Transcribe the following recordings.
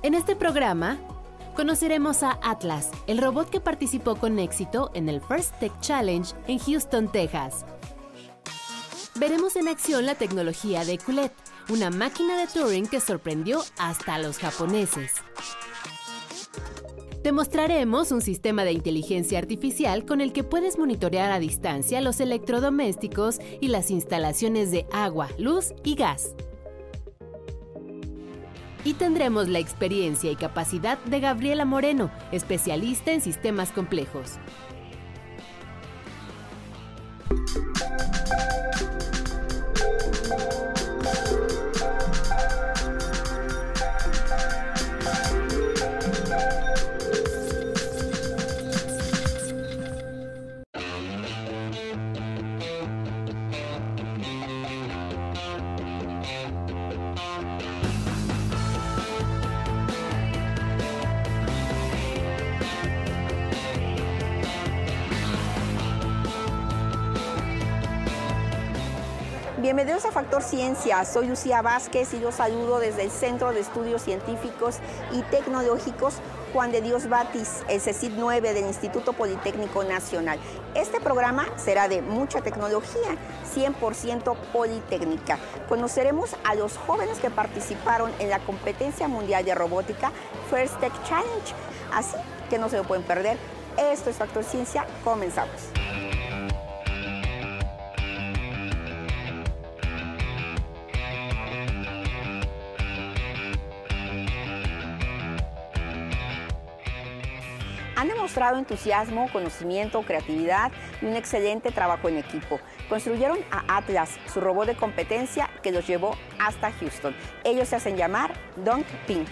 En este programa conoceremos a Atlas, el robot que participó con éxito en el First Tech Challenge en Houston, Texas. Veremos en acción la tecnología de Culet, una máquina de Turing que sorprendió hasta a los japoneses. Demostraremos un sistema de inteligencia artificial con el que puedes monitorear a distancia los electrodomésticos y las instalaciones de agua, luz y gas. Y tendremos la experiencia y capacidad de Gabriela Moreno, especialista en sistemas complejos. Bienvenidos a Factor Ciencia, soy Lucía Vázquez y los saludo desde el Centro de Estudios Científicos y Tecnológicos Juan de Dios Batis, el CECIT 9 del Instituto Politécnico Nacional. Este programa será de mucha tecnología, 100% politécnica. Conoceremos a los jóvenes que participaron en la competencia mundial de robótica First Tech Challenge, así que no se lo pueden perder. Esto es Factor Ciencia, comenzamos. Entusiasmo, conocimiento, creatividad y un excelente trabajo en equipo. Construyeron a Atlas, su robot de competencia que los llevó hasta Houston. Ellos se hacen llamar Dunk Pink.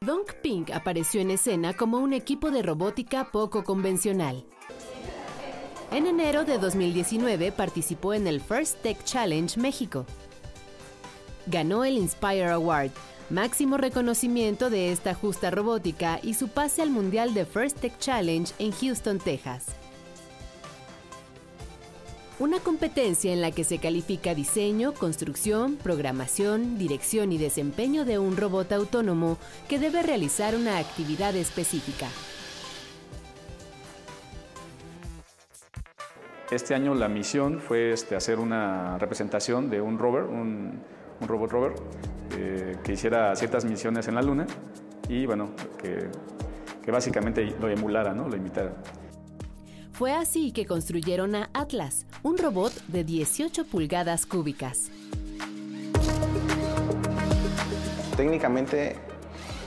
Dunk Pink apareció en escena como un equipo de robótica poco convencional. En enero de 2019 participó en el First Tech Challenge México. Ganó el Inspire Award, máximo reconocimiento de esta justa robótica y su pase al Mundial de First Tech Challenge en Houston, Texas. Una competencia en la que se califica diseño, construcción, programación, dirección y desempeño de un robot autónomo que debe realizar una actividad específica. Este año la misión fue este, hacer una representación de un rover, un, un robot rover, eh, que hiciera ciertas misiones en la Luna y bueno, que, que básicamente lo emulara, ¿no? lo imitara. Fue así que construyeron a Atlas, un robot de 18 pulgadas cúbicas. Técnicamente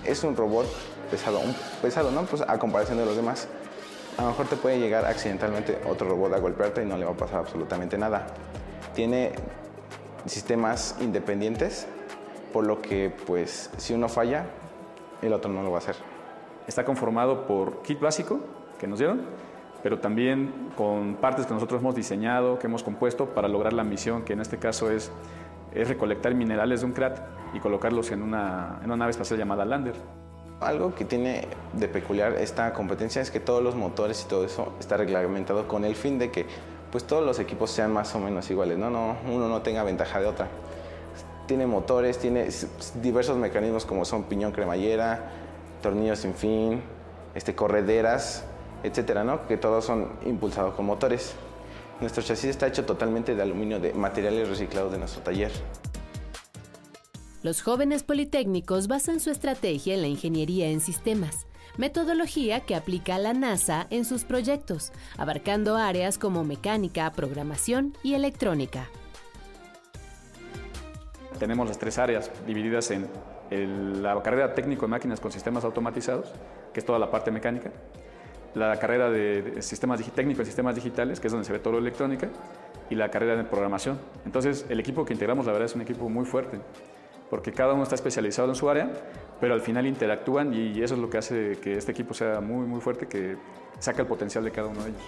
es un robot pesado, un pesado, ¿no? Pues a comparación de los demás. A lo mejor te puede llegar accidentalmente otro robot a golpearte y no le va a pasar absolutamente nada. Tiene sistemas independientes, por lo que pues si uno falla, el otro no lo va a hacer. Está conformado por kit básico que nos dieron, pero también con partes que nosotros hemos diseñado, que hemos compuesto para lograr la misión, que en este caso es, es recolectar minerales de un crat y colocarlos en una, en una nave espacial llamada Lander. Algo que tiene de peculiar esta competencia es que todos los motores y todo eso está reglamentado con el fin de que pues todos los equipos sean más o menos iguales, ¿no? no uno no tenga ventaja de otra. Tiene motores, tiene diversos mecanismos como son piñón cremallera, tornillos sin fin, este, correderas, etcétera, ¿no? Que todos son impulsados con motores. Nuestro chasis está hecho totalmente de aluminio, de materiales reciclados de nuestro taller. Los jóvenes politécnicos basan su estrategia en la ingeniería en sistemas, metodología que aplica la NASA en sus proyectos, abarcando áreas como mecánica, programación y electrónica. Tenemos las tres áreas divididas en el- la carrera técnico en máquinas con sistemas automatizados, que es toda la parte mecánica, la carrera de, de sistemas técnico en sistemas digitales, que es donde se ve todo lo electrónica, y la carrera de programación. Entonces, el equipo que integramos, la verdad, es un equipo muy fuerte, porque cada uno está especializado en su área, pero al final interactúan y eso es lo que hace que este equipo sea muy, muy fuerte, que saca el potencial de cada uno de ellos.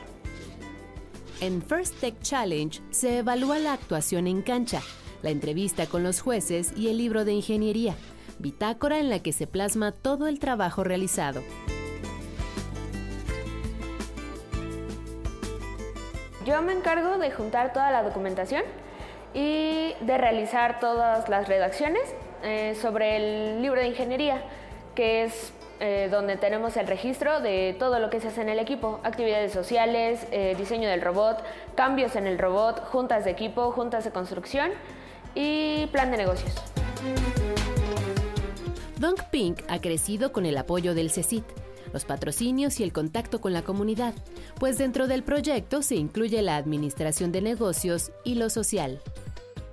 En First Tech Challenge se evalúa la actuación en cancha, la entrevista con los jueces y el libro de ingeniería, bitácora en la que se plasma todo el trabajo realizado. Yo me encargo de juntar toda la documentación y de realizar todas las redacciones eh, sobre el libro de ingeniería, que es eh, donde tenemos el registro de todo lo que se hace en el equipo, actividades sociales, eh, diseño del robot, cambios en el robot, juntas de equipo, juntas de construcción y plan de negocios. Dunk Pink ha crecido con el apoyo del CECIT, los patrocinios y el contacto con la comunidad, pues dentro del proyecto se incluye la administración de negocios y lo social.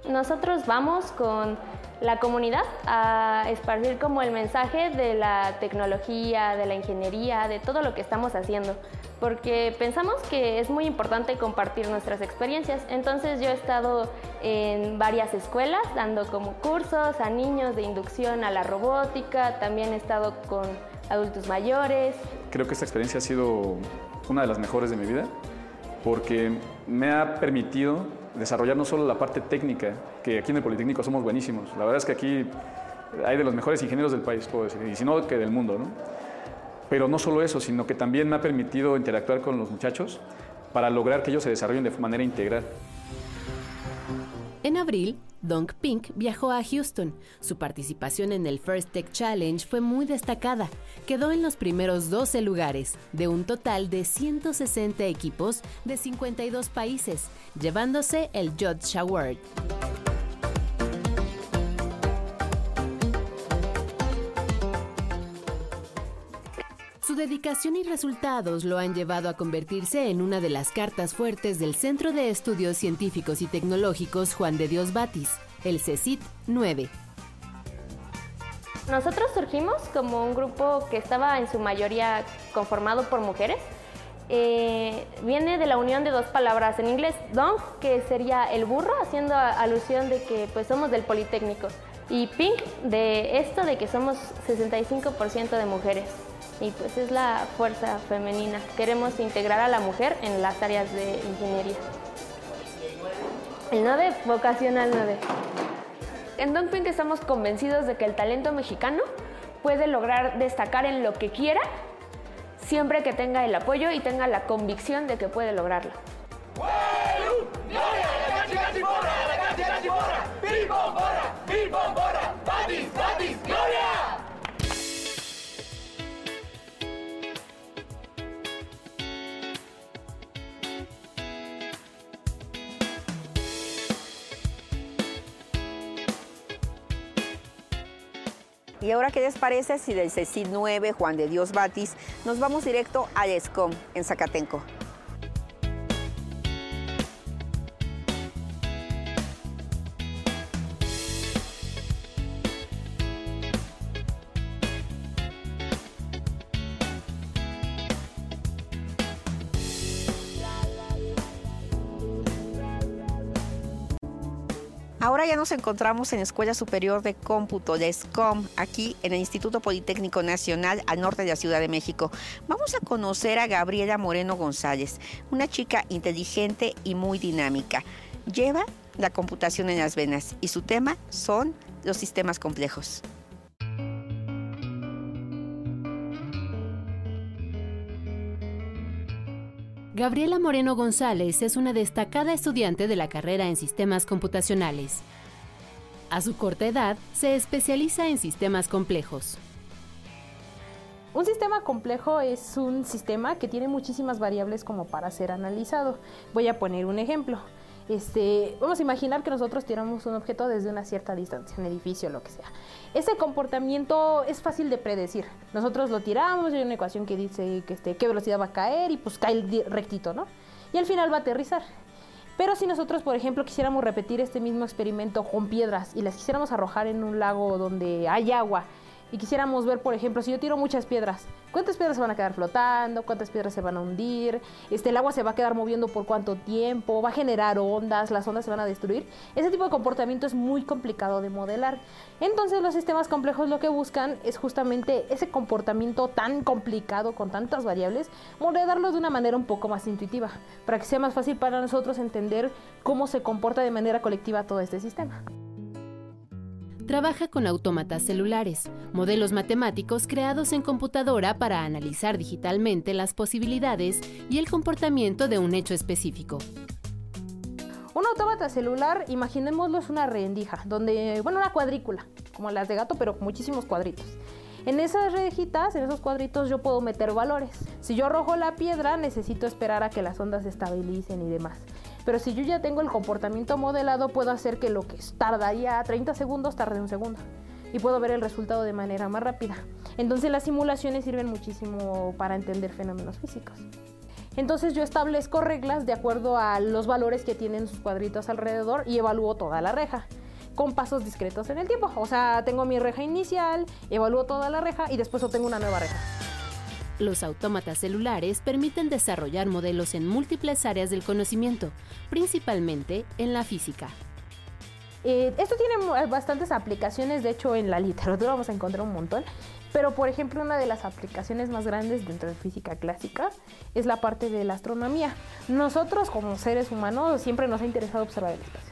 Nosotros vamos con la comunidad a esparcir como el mensaje de la tecnología, de la ingeniería, de todo lo que estamos haciendo, porque pensamos que es muy importante compartir nuestras experiencias. Entonces yo he estado en varias escuelas dando como cursos a niños de inducción a la robótica, también he estado con adultos mayores. Creo que esta experiencia ha sido una de las mejores de mi vida porque me ha permitido desarrollar no solo la parte técnica, que aquí en el Politécnico somos buenísimos. La verdad es que aquí hay de los mejores ingenieros del país, puedo decir, y si no, que del mundo, ¿no? Pero no solo eso, sino que también me ha permitido interactuar con los muchachos para lograr que ellos se desarrollen de manera integral. En abril, Dunk Pink viajó a Houston. Su participación en el First Tech Challenge fue muy destacada. Quedó en los primeros 12 lugares, de un total de 160 equipos de 52 países, llevándose el Judge Award. Dedicación y resultados lo han llevado a convertirse en una de las cartas fuertes del Centro de Estudios Científicos y Tecnológicos Juan de Dios Batis, el CECIT 9. Nosotros surgimos como un grupo que estaba en su mayoría conformado por mujeres. Eh, viene de la unión de dos palabras en inglés, dong, que sería el burro, haciendo alusión de que pues somos del Politécnico, y pink, de esto de que somos 65% de mujeres y pues es la fuerza femenina. Queremos integrar a la mujer en las áreas de ingeniería. El NODE, vocacional NODE. En Don Pink estamos convencidos de que el talento mexicano puede lograr destacar en lo que quiera siempre que tenga el apoyo y tenga la convicción de que puede lograrlo. Y ahora, ¿qué les parece si del CECID 9, Juan de Dios Batis, nos vamos directo al ESCOM en Zacatenco? Ya nos encontramos en Escuela Superior de Cómputo, de SCOM, aquí en el Instituto Politécnico Nacional al norte de la Ciudad de México. Vamos a conocer a Gabriela Moreno González, una chica inteligente y muy dinámica. Lleva la computación en las venas y su tema son los sistemas complejos. Gabriela Moreno González es una destacada estudiante de la carrera en sistemas computacionales. A su corta edad, se especializa en sistemas complejos. Un sistema complejo es un sistema que tiene muchísimas variables como para ser analizado. Voy a poner un ejemplo. Este, vamos a imaginar que nosotros tiramos un objeto desde una cierta distancia, un edificio, lo que sea. Ese comportamiento es fácil de predecir. Nosotros lo tiramos, hay una ecuación que dice que este, qué velocidad va a caer y pues cae rectito, ¿no? Y al final va a aterrizar. Pero si nosotros, por ejemplo, quisiéramos repetir este mismo experimento con piedras y las quisiéramos arrojar en un lago donde hay agua y quisiéramos ver, por ejemplo, si yo tiro muchas piedras, ¿cuántas piedras se van a quedar flotando? ¿Cuántas piedras se van a hundir? Este, ¿El agua se va a quedar moviendo por cuánto tiempo? ¿Va a generar ondas? ¿Las ondas se van a destruir? Ese tipo de comportamiento es muy complicado de modelar. Entonces los sistemas complejos lo que buscan es justamente ese comportamiento tan complicado con tantas variables, modelarlo de una manera un poco más intuitiva, para que sea más fácil para nosotros entender cómo se comporta de manera colectiva todo este sistema trabaja con autómatas celulares, modelos matemáticos creados en computadora para analizar digitalmente las posibilidades y el comportamiento de un hecho específico. Un autómata celular, imaginémoslo, es una rendija, donde, bueno, una cuadrícula, como las de gato, pero con muchísimos cuadritos. En esas rejitas, en esos cuadritos, yo puedo meter valores. Si yo arrojo la piedra, necesito esperar a que las ondas se estabilicen y demás. Pero si yo ya tengo el comportamiento modelado, puedo hacer que lo que tardaría 30 segundos tarde un segundo. Y puedo ver el resultado de manera más rápida. Entonces las simulaciones sirven muchísimo para entender fenómenos físicos. Entonces yo establezco reglas de acuerdo a los valores que tienen sus cuadritos alrededor y evalúo toda la reja con pasos discretos en el tiempo. O sea, tengo mi reja inicial, evalúo toda la reja y después obtengo una nueva reja. Los autómatas celulares permiten desarrollar modelos en múltiples áreas del conocimiento, principalmente en la física. Eh, esto tiene bastantes aplicaciones, de hecho en la literatura vamos a encontrar un montón, pero por ejemplo una de las aplicaciones más grandes dentro de física clásica es la parte de la astronomía. Nosotros como seres humanos siempre nos ha interesado observar el espacio.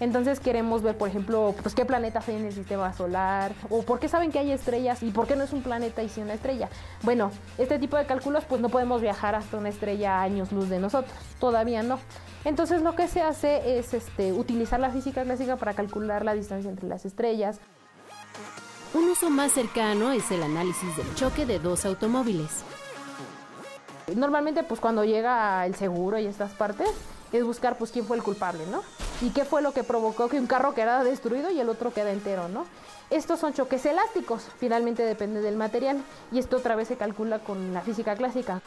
Entonces queremos ver, por ejemplo, pues qué planetas hay en el sistema solar, o por qué saben que hay estrellas y por qué no es un planeta y sí una estrella. Bueno, este tipo de cálculos pues no podemos viajar hasta una estrella a años luz de nosotros, todavía no. Entonces lo que se hace es este, utilizar la física clásica para calcular la distancia entre las estrellas. Un uso más cercano es el análisis del choque de dos automóviles. Normalmente pues cuando llega el seguro y estas partes es buscar pues quién fue el culpable, ¿no? Y qué fue lo que provocó que un carro quedara destruido y el otro queda entero, ¿no? Estos son choques elásticos, finalmente depende del material y esto otra vez se calcula con la física clásica.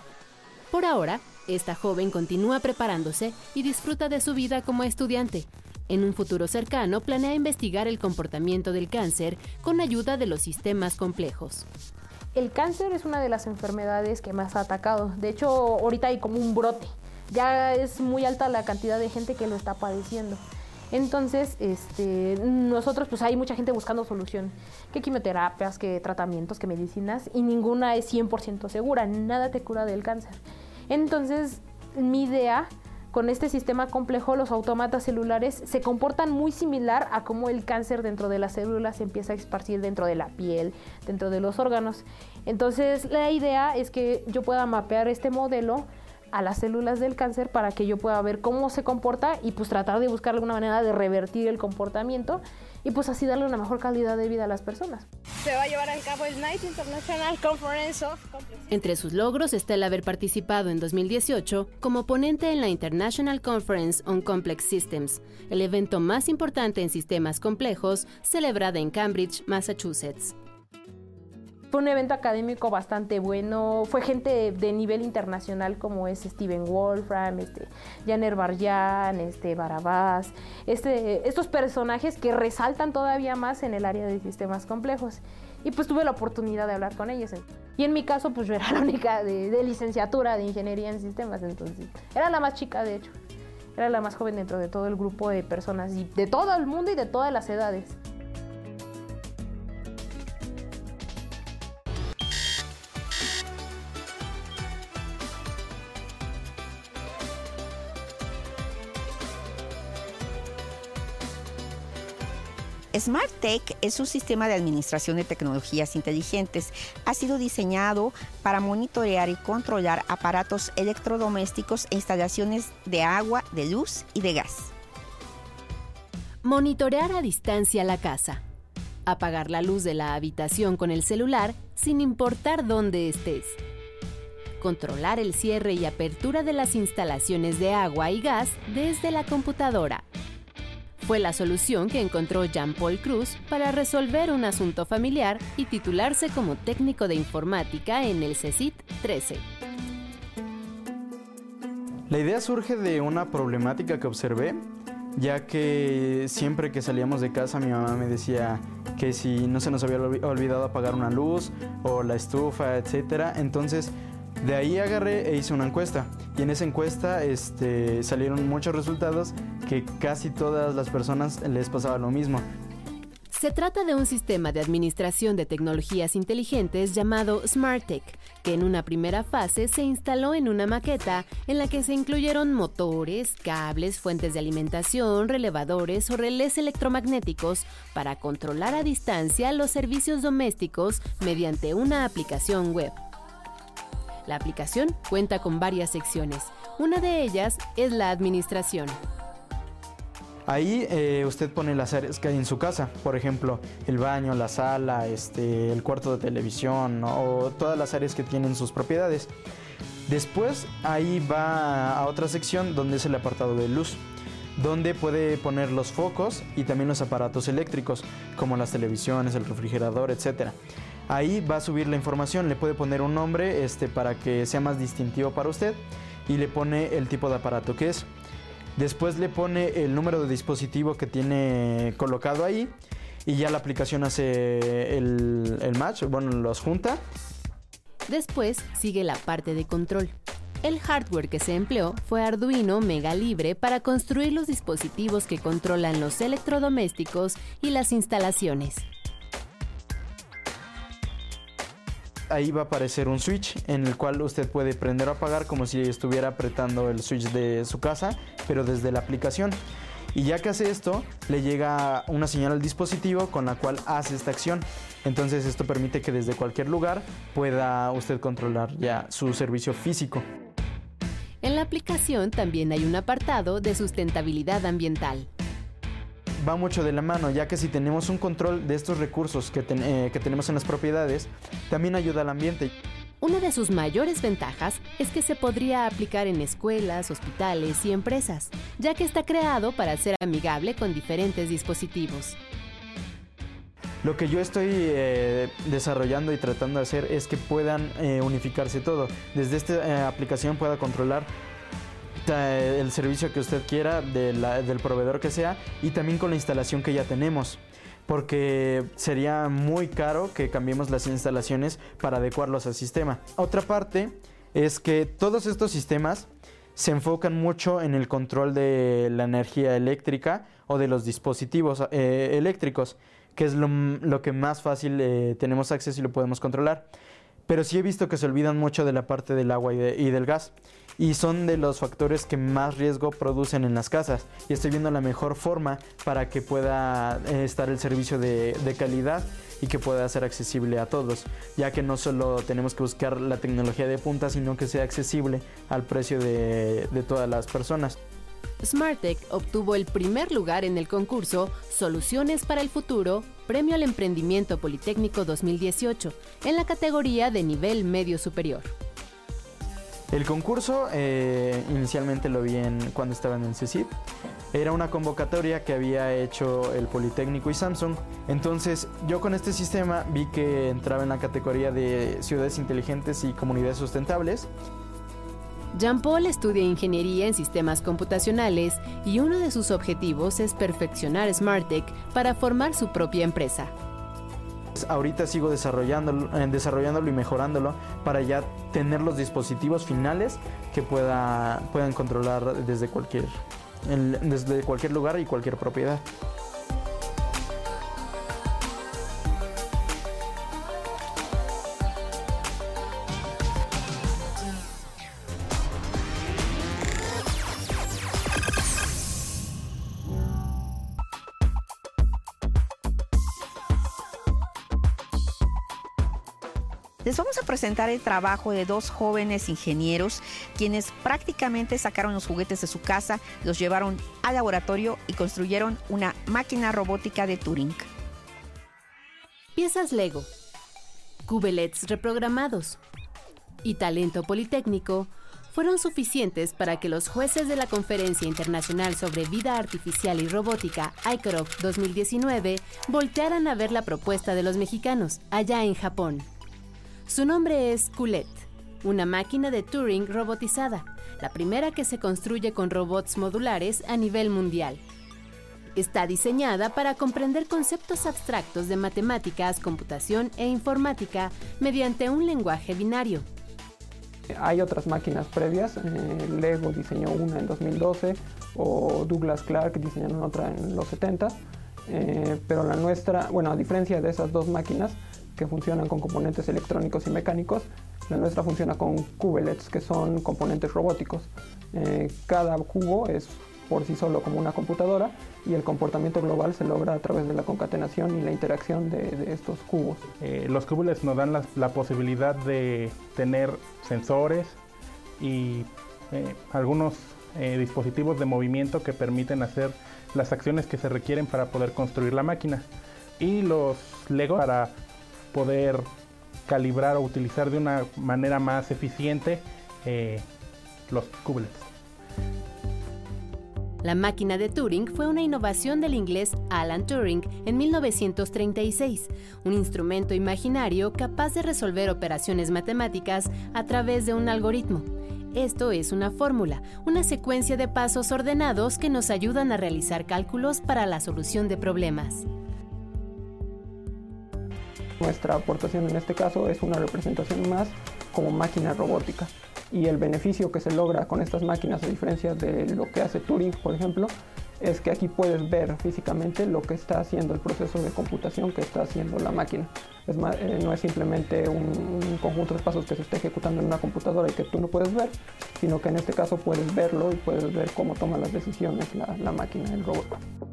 Por ahora, esta joven continúa preparándose y disfruta de su vida como estudiante. En un futuro cercano planea investigar el comportamiento del cáncer con ayuda de los sistemas complejos. El cáncer es una de las enfermedades que más ha atacado. De hecho, ahorita hay como un brote ya es muy alta la cantidad de gente que lo está padeciendo. Entonces, este, nosotros, pues hay mucha gente buscando solución, que quimioterapias, que tratamientos, que medicinas, y ninguna es 100% segura, nada te cura del cáncer. Entonces, mi idea con este sistema complejo, los autómatas celulares se comportan muy similar a cómo el cáncer dentro de las células se empieza a esparcir dentro de la piel, dentro de los órganos. Entonces, la idea es que yo pueda mapear este modelo a las células del cáncer para que yo pueda ver cómo se comporta y pues tratar de buscar alguna manera de revertir el comportamiento y pues así darle una mejor calidad de vida a las personas. Se va a llevar a cabo el Night International Conference of Entre sus logros está el haber participado en 2018 como ponente en la International Conference on Complex Systems, el evento más importante en sistemas complejos celebrada en Cambridge, Massachusetts. Fue un evento académico bastante bueno. Fue gente de, nivel internacional como es Steven Wolfram, este, Janer Barjan, este, Barabás. Este, estos personajes que resaltan todavía más en el área de sistemas complejos. Y pues tuve la oportunidad de hablar con ellos. Y en mi caso, pues yo era la única de, de licenciatura de ingeniería en sistemas. Entonces, era la más chica, de hecho. Era la más joven dentro de todo el grupo de personas y de todo el mundo y de todas las edades. Smart Tech es un sistema de administración de tecnologías inteligentes. Ha sido diseñado para monitorear y controlar aparatos electrodomésticos e instalaciones de agua, de luz y de gas. Monitorear a distancia la casa. Apagar la luz de la habitación con el celular sin importar dónde estés. Controlar el cierre y apertura de las instalaciones de agua y gas desde la computadora fue la solución que encontró Jean-Paul Cruz para resolver un asunto familiar y titularse como técnico de informática en el CECIT 13. La idea surge de una problemática que observé, ya que siempre que salíamos de casa mi mamá me decía que si no se nos había olvidado apagar una luz o la estufa, etc. Entonces de ahí agarré e hice una encuesta y en esa encuesta este, salieron muchos resultados que casi todas las personas les pasaba lo mismo. Se trata de un sistema de administración de tecnologías inteligentes llamado SmartTech, que en una primera fase se instaló en una maqueta en la que se incluyeron motores, cables, fuentes de alimentación, relevadores o relés electromagnéticos para controlar a distancia los servicios domésticos mediante una aplicación web. La aplicación cuenta con varias secciones. Una de ellas es la administración. Ahí eh, usted pone las áreas que hay en su casa, por ejemplo, el baño, la sala, este, el cuarto de televisión o todas las áreas que tienen sus propiedades. Después ahí va a otra sección donde es el apartado de luz, donde puede poner los focos y también los aparatos eléctricos, como las televisiones, el refrigerador, etc. Ahí va a subir la información, le puede poner un nombre este, para que sea más distintivo para usted y le pone el tipo de aparato que es. Después le pone el número de dispositivo que tiene colocado ahí y ya la aplicación hace el, match, bueno, los junta Después sigue la parte de control. El hardware que se empleó fue Arduino Mega Libre para construir los dispositivos que controlan los electrodomésticos y las instalaciones. Ahí va a aparecer un switch en el cual usted puede prender o apagar como si estuviera apretando el switch de su casa, pero desde la aplicación. Y ya que hace esto, le llega una señal al dispositivo con la cual hace esta acción. Entonces esto permite que desde cualquier lugar pueda usted controlar ya su servicio físico. En la aplicación también hay un apartado de sustentabilidad ambiental. Va mucho de la mano, ya que si tenemos un control de estos recursos que, eh, que tenemos en las propiedades, también ayuda al ambiente. Una de sus mayores ventajas es que se podría aplicar en escuelas, hospitales y empresas, ya que está creado para ser amigable con diferentes dispositivos. Lo que yo estoy eh, desarrollando y tratando de hacer es que puedan eh, unificarse todo. Desde esta eh, aplicación pueda controlar el servicio que usted quiera del proveedor que sea y también con la instalación que ya tenemos porque sería muy caro que cambiemos las instalaciones para adecuarlos al sistema. Otra parte es que todos estos sistemas se enfocan mucho en el control de la energía eléctrica o de los dispositivos eléctricos que es lo, que más fácil eh, tenemos acceso y lo podemos controlar. Pero sí he visto que se olvidan mucho de la parte del agua y, del gas. Y son de los factores que más riesgo producen en las casas. Y estoy viendo la mejor forma para que pueda eh, estar el servicio de, calidad y que pueda ser accesible a todos, ya que no solo tenemos que buscar la tecnología de punta, sino que sea accesible al precio de, de todas las personas. Smartec obtuvo el primer lugar en el concurso Soluciones para el Futuro, Premio al Emprendimiento Politécnico 2018, en la categoría de nivel medio superior. El concurso eh, inicialmente lo vi en, cuando estaba en el CECIP. Era una convocatoria que había hecho el Politécnico y Samsung. Entonces yo con este sistema vi que entraba en la categoría de ciudades inteligentes y comunidades sustentables Jean-Paul estudia ingeniería en sistemas computacionales y uno de sus objetivos es perfeccionar SmartTech para formar su propia empresa. Ahorita sigo desarrollándolo, eh, desarrollándolo y mejorándolo para ya tener los dispositivos finales que pueda, puedan controlar desde cualquier, desde cualquier lugar y cualquier propiedad. Les vamos a presentar el trabajo de dos jóvenes ingenieros quienes prácticamente sacaron los juguetes de su casa, los llevaron al laboratorio y construyeron una máquina robótica de Turing. Piezas Lego, cubelets reprogramados y talento politécnico fueron suficientes para que los jueces de la Conferencia Internacional sobre Vida Artificial y Robótica, ICROF 2019, voltearan a ver la propuesta de los mexicanos, allá en Japón. Su nombre es Coulet, una máquina de Turing robotizada, la primera que se construye con robots modulares a nivel mundial. Está diseñada para comprender conceptos abstractos de matemáticas, computación e informática mediante un lenguaje binario. Hay otras máquinas previas, eh, Lego diseñó una en 2012 o Douglas Clark diseñó otra en los 70, eh, pero la nuestra, bueno, a diferencia de esas dos máquinas, que funcionan con componentes electrónicos y mecánicos. La nuestra funciona con cubelets, que son componentes robóticos. Eh, cada cubo es por sí solo como una computadora y el comportamiento global se logra a través de la concatenación y la interacción de, estos cubos. Eh, los cubelets nos dan la, posibilidad de tener sensores y eh, algunos dispositivos de movimiento que permiten hacer las acciones que se requieren para poder construir la máquina. Y los Lego para poder calibrar o utilizar de una manera más eficiente eh, los cublets. La máquina de Turing fue una innovación del inglés Alan Turing en 1936, un instrumento imaginario capaz de resolver operaciones matemáticas a través de un algoritmo. Esto es una fórmula, una secuencia de pasos ordenados que nos ayudan a realizar cálculos para la solución de problemas. Nuestra aportación en este caso es una representación más como máquina robótica y el beneficio que se logra con estas máquinas, a diferencia de lo que hace Turing, por ejemplo, es que aquí puedes ver físicamente lo que está haciendo el proceso de computación que está haciendo la máquina. Es eh, no es simplemente un, conjunto de pasos que se está ejecutando en una computadora y que tú no puedes ver, sino que en este caso puedes verlo y puedes ver cómo toma las decisiones la máquina, el robot.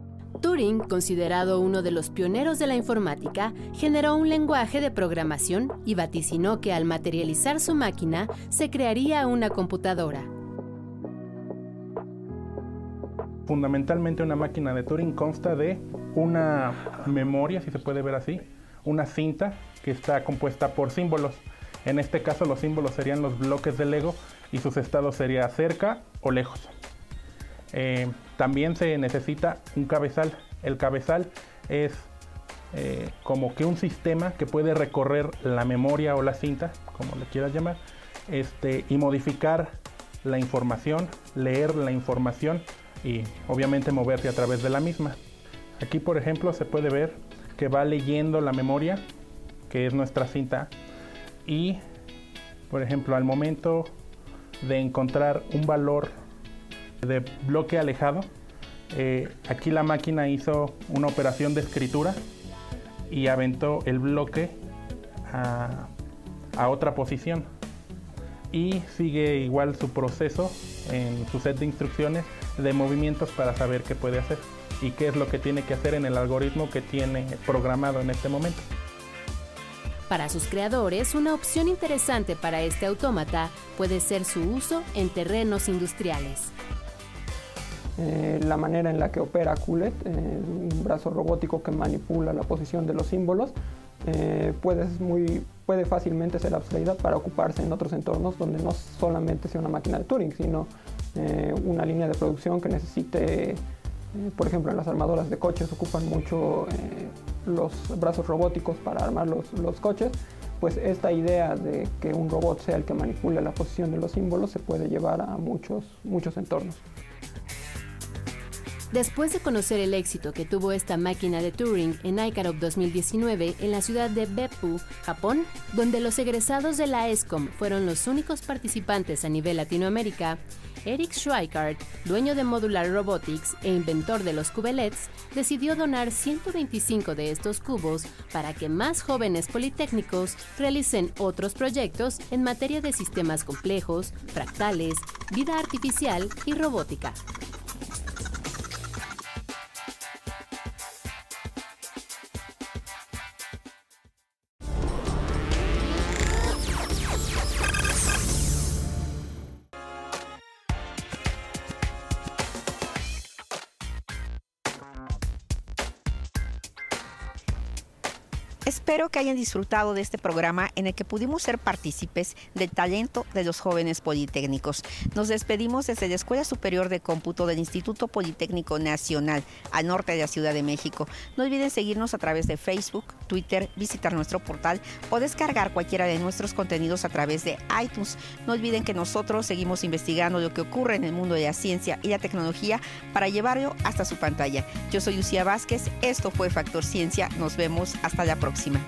Turing, considerado uno de los pioneros de la informática, generó un lenguaje de programación y vaticinó que al materializar su máquina se crearía una computadora. Fundamentalmente una máquina de Turing consta de una memoria, si se puede ver así, una cinta que está compuesta por símbolos. En este caso los símbolos serían los bloques de Lego y sus estados serían cerca o lejos. Eh, también se necesita un cabezal. El cabezal es eh, como que un sistema que puede recorrer la memoria o la cinta, como le quieras llamar, este, y modificar la información, leer la información y obviamente moverse a través de la misma. Aquí por ejemplo se puede ver que va leyendo la memoria, que es nuestra cinta, y por ejemplo al momento de encontrar un valor de bloque alejado. Eh, aquí la máquina hizo una operación de escritura y aventó el bloque a, a otra posición. Y sigue igual su proceso en su set de instrucciones de movimientos para saber qué puede hacer y qué es lo que tiene que hacer en el algoritmo que tiene programado en este momento. Para sus creadores, una opción interesante para este autómata puede ser su uso en terrenos industriales. Eh, la manera en la que opera Kulet, eh, un brazo robótico que manipula la posición de los símbolos, eh, puede, fácilmente ser abstraída para ocuparse en otros entornos donde no solamente sea una máquina de Turing, sino una línea de producción que necesite, por ejemplo, en las armadoras de coches ocupan mucho los brazos robóticos para armar los, los coches, pues esta idea de que un robot sea el que manipule la posición de los símbolos se puede llevar a muchos, muchos entornos. Después de conocer el éxito que tuvo esta máquina de Turing en ICAROP 2019 en la ciudad de Beppu, Japón, donde los egresados de la ESCOM fueron los únicos participantes a nivel Latinoamérica, Eric Schweikart, dueño de Modular Robotics e inventor de los cubelets, decidió donar 125 de estos cubos para que más jóvenes politécnicos realicen otros proyectos en materia de sistemas complejos, fractales, vida artificial y robótica. Espero que hayan disfrutado de este programa en el que pudimos ser partícipes del talento de los jóvenes politécnicos. Nos despedimos desde la Escuela Superior de Cómputo del Instituto Politécnico Nacional, al norte de la Ciudad de México. No olviden seguirnos a través de Facebook, Twitter, visitar nuestro portal o descargar cualquiera de nuestros contenidos a través de iTunes. No olviden que nosotros seguimos investigando lo que ocurre en el mundo de la ciencia y la tecnología para llevarlo hasta su pantalla. Yo soy Lucía Vázquez, esto fue Factor Ciencia, nos vemos hasta la próxima.